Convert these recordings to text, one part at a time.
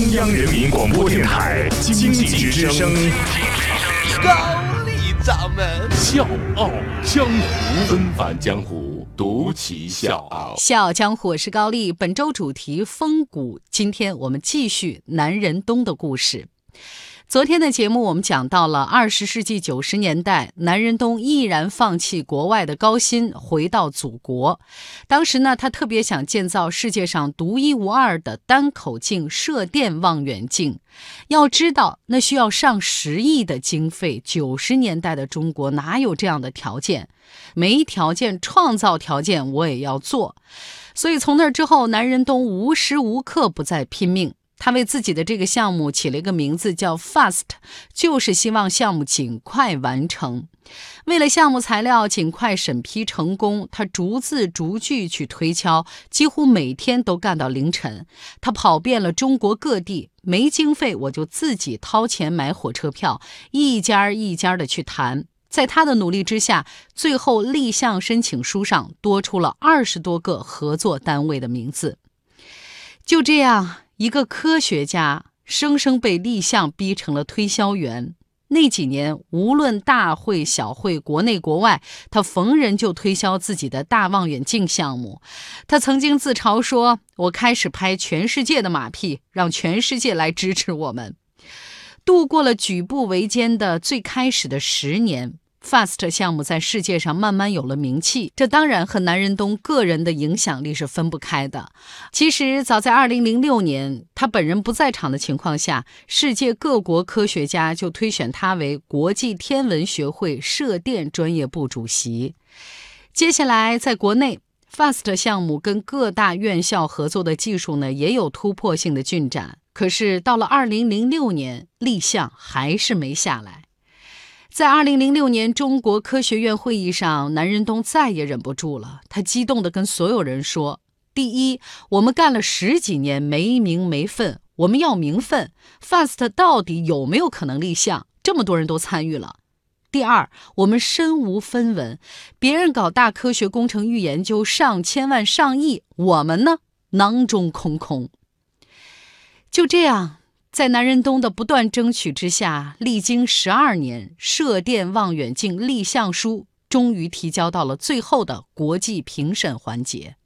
中央人民广播电台经济之声，高丽掌门笑傲江湖，纷返江湖，独骑笑傲。笑傲江湖，我是高丽。本周主题风骨，今天我们继续南仁东的故事。昨天的节目，我们讲到了二十世纪九十年代，南仁东毅然放弃国外的高薪，回到祖国。当时呢，他特别想建造世界上独一无二的单口径射电望远镜。要知道，那需要上十亿的经费。九十年代的中国哪有这样的条件？没条件创造条件，我也要做。所以从那之后，南仁东无时无刻不在拼命。他为自己的这个项目起了一个名字叫 Fast，就是希望项目尽快完成。为了项目材料尽快审批成功，他逐字逐句去推敲，几乎每天都干到凌晨。他跑遍了中国各地，没经费我就自己掏钱买火车票，一家一家的去谈。在他的努力之下，最后立项申请书上多出了二十多个合作单位的名字。就这样。一个科学家生生被立项逼成了推销员。那几年，无论大会小会，国内国外，他逢人就推销自己的大望远镜项目。他曾经自嘲说：“我开始拍全世界的马屁，让全世界来支持我们。”度过了举步维艰的最开始的十年。Fast 项目在世界上慢慢有了名气，这当然和南仁东个人的影响力是分不开的。其实早在2006年，他本人不在场的情况下，世界各国科学家就推选他为国际天文学会射电专业部主席。接下来，在国内，Fast 项目跟各大院校合作的技术呢，也有突破性的进展。可是到了2006年，立项还是没下来。在二零零六年中国科学院会议上，南仁东再也忍不住了。他激动地跟所有人说：“第一，我们干了十几年没名没份，我们要名分。Fast 到底有没有可能立项？这么多人都参与了。第二，我们身无分文，别人搞大科学工程预研究上千万上亿，我们呢囊中空空。就这样。”在南仁东的不断争取之下，历经十二年，射电望远镜立项书终于提交到了最后的国际评审环节。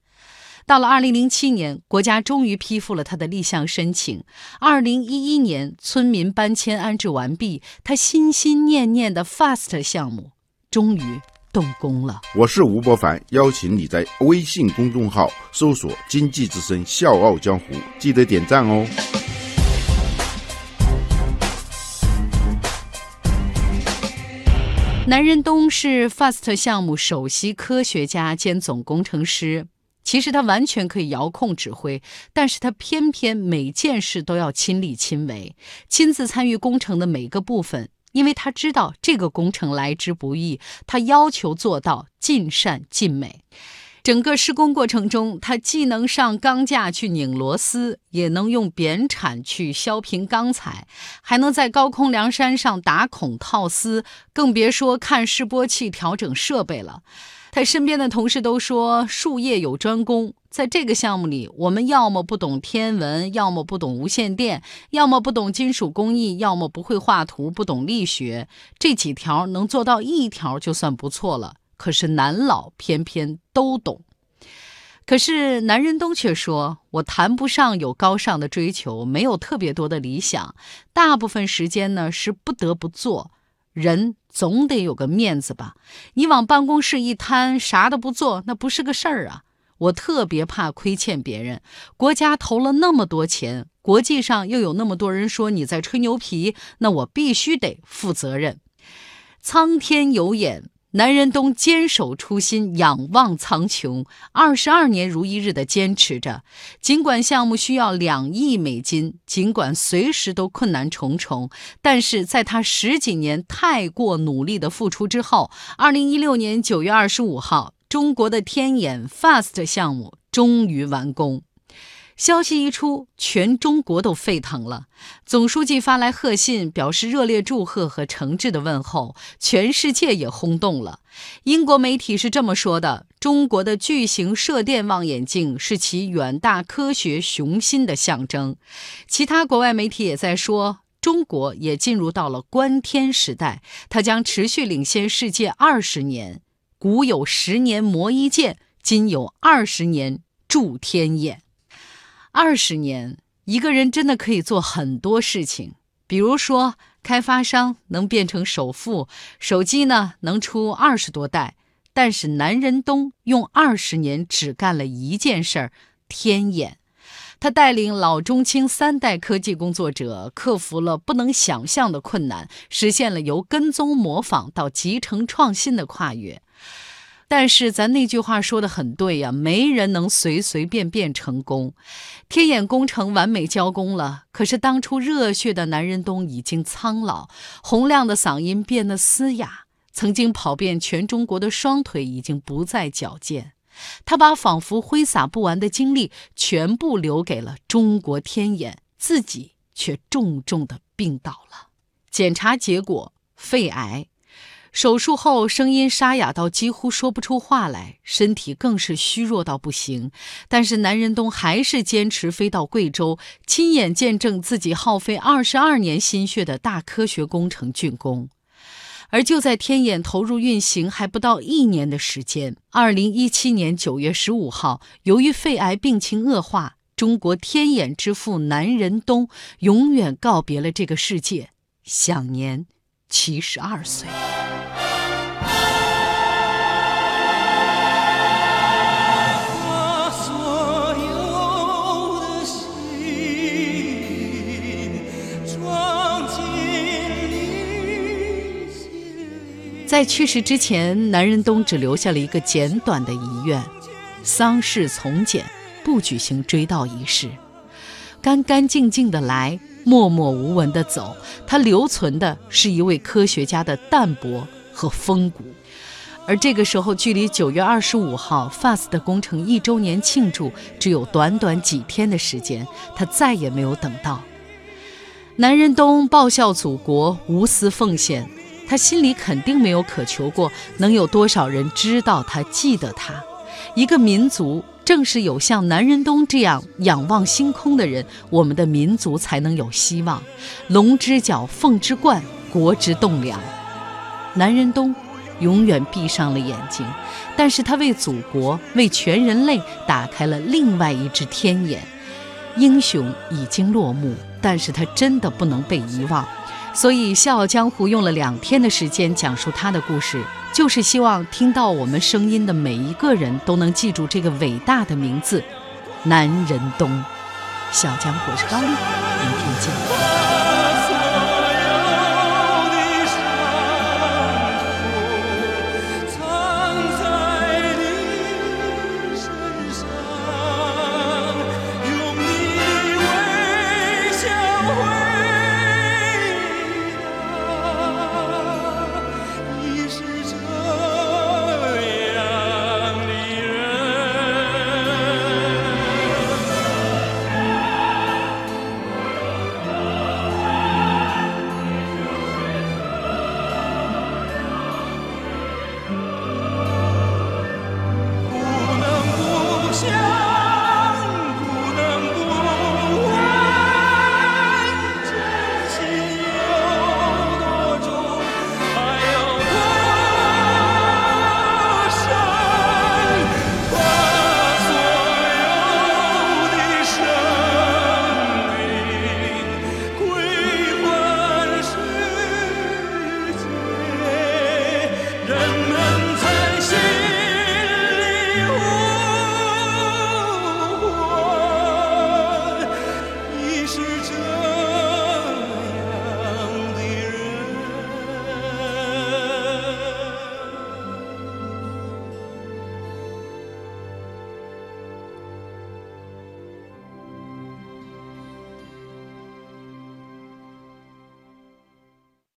到了二零零七年，国家终于批复了他的立项申请。二零一一年，村民搬迁安置完毕，他心心念念的 FAST 项目终于动工了。我是吴伯凡，邀请你在微信公众号搜索“经济之声笑傲江湖”，记得点赞哦。南仁东是 FAST 项目首席科学家兼总工程师。其实他完全可以遥控指挥，但是他偏偏每件事都要亲力亲为，亲自参与工程的每个部分，因为他知道这个工程来之不易，他要求做到尽善尽美。整个施工过程中，他既能上钢架去拧螺丝，也能用扁铲去削平钢材，还能在高空梁山上打孔套丝，更别说看示波器、调整设备了。他身边的同事都说，术业有专攻。在这个项目里，我们要么不懂天文，要么不懂无线电，要么不懂金属工艺，要么不会画图，不懂力学。这几条能做到一条就算不错了。可是南老偏偏都懂，可是南仁东却说：“我谈不上有高尚的追求，没有特别多的理想，大部分时间呢是不得不做。人总得有个面子吧？你往办公室一瘫，啥都不做，那不是个事儿啊！我特别怕亏欠别人，国家投了那么多钱，国际上又有那么多人说你在吹牛皮，那我必须得负责任。苍天有眼。”南仁东坚守初心，仰望苍穹，二十二年如一日的坚持着。尽管项目需要两亿美金，尽管随时都困难重重，但是在他十几年太过努力的付出之后，二零一六年九月二十五号，中国的天眼 FAST 项目终于完工。消息一出，全中国都沸腾了。总书记发来贺信，表示热烈祝贺和诚挚的问候，全世界也轰动了。英国媒体是这么说的：“中国的巨型射电望远镜是其远大科学雄心的象征。其他国外媒体也在说，中国也进入到了观天时代，它将持续领先世界二十年。古有十年磨一剑，今有二十年铸天眼。二十年，一个人真的可以做很多事情，比如说，开发商能变成首富，手机呢能出二十多代。但是南仁东用二十年只干了一件事儿——天眼。他带领老中青三代科技工作者，克服了不能想象的困难，实现了由跟踪模仿到集成创新的跨越。但是咱那句话说的很对呀，没人能随随便便成功。天眼工程完美交工了，可是当初热血的南仁东已经苍老，洪亮的嗓音变得嘶哑。曾经跑遍全中国的双腿已经不再矫健，他把仿佛挥洒不完的精力全部留给了中国天眼，自己却重重的病倒了。检查结果：肺癌。手术后声音沙哑到几乎说不出话来，身体更是虚弱到不行。但是南仁东还是坚持飞到贵州，亲眼见证自己耗费二十二年心血的大科学工程竣工。而就在天眼投入运行还不到一年的时间，二零一七年九月十五号，由于肺癌病情恶化，中国天眼之父南仁东永远告别了这个世界，享年七十二岁。在去世之前，南仁东只留下了一个简短的遗愿：丧事从简，不举行追悼仪式，干干净净的来，默默无闻的走。他留存的是一位科学家的淡泊和风骨。而这个时候，距离九月二十五号 FAST 工程一周年庆祝只有短短几天的时间，他再也没有等到。南仁东报效祖国，无私奉献。他心里肯定没有渴求过能有多少人知道他、记得他。一个民族正是有像南仁东这样仰望星空的人，我们的民族才能有希望。龙之角，凤之冠，国之栋梁。南仁东永远闭上了眼睛，但是他为祖国、为全人类打开了另外一只天眼。英雄已经落幕，但是他真的不能被遗忘。所以，《笑傲江湖》用了两天的时间讲述他的故事，就是希望听到我们声音的每一个人都能记住这个伟大的名字——南仁东。笑傲江湖是高丽，明天见。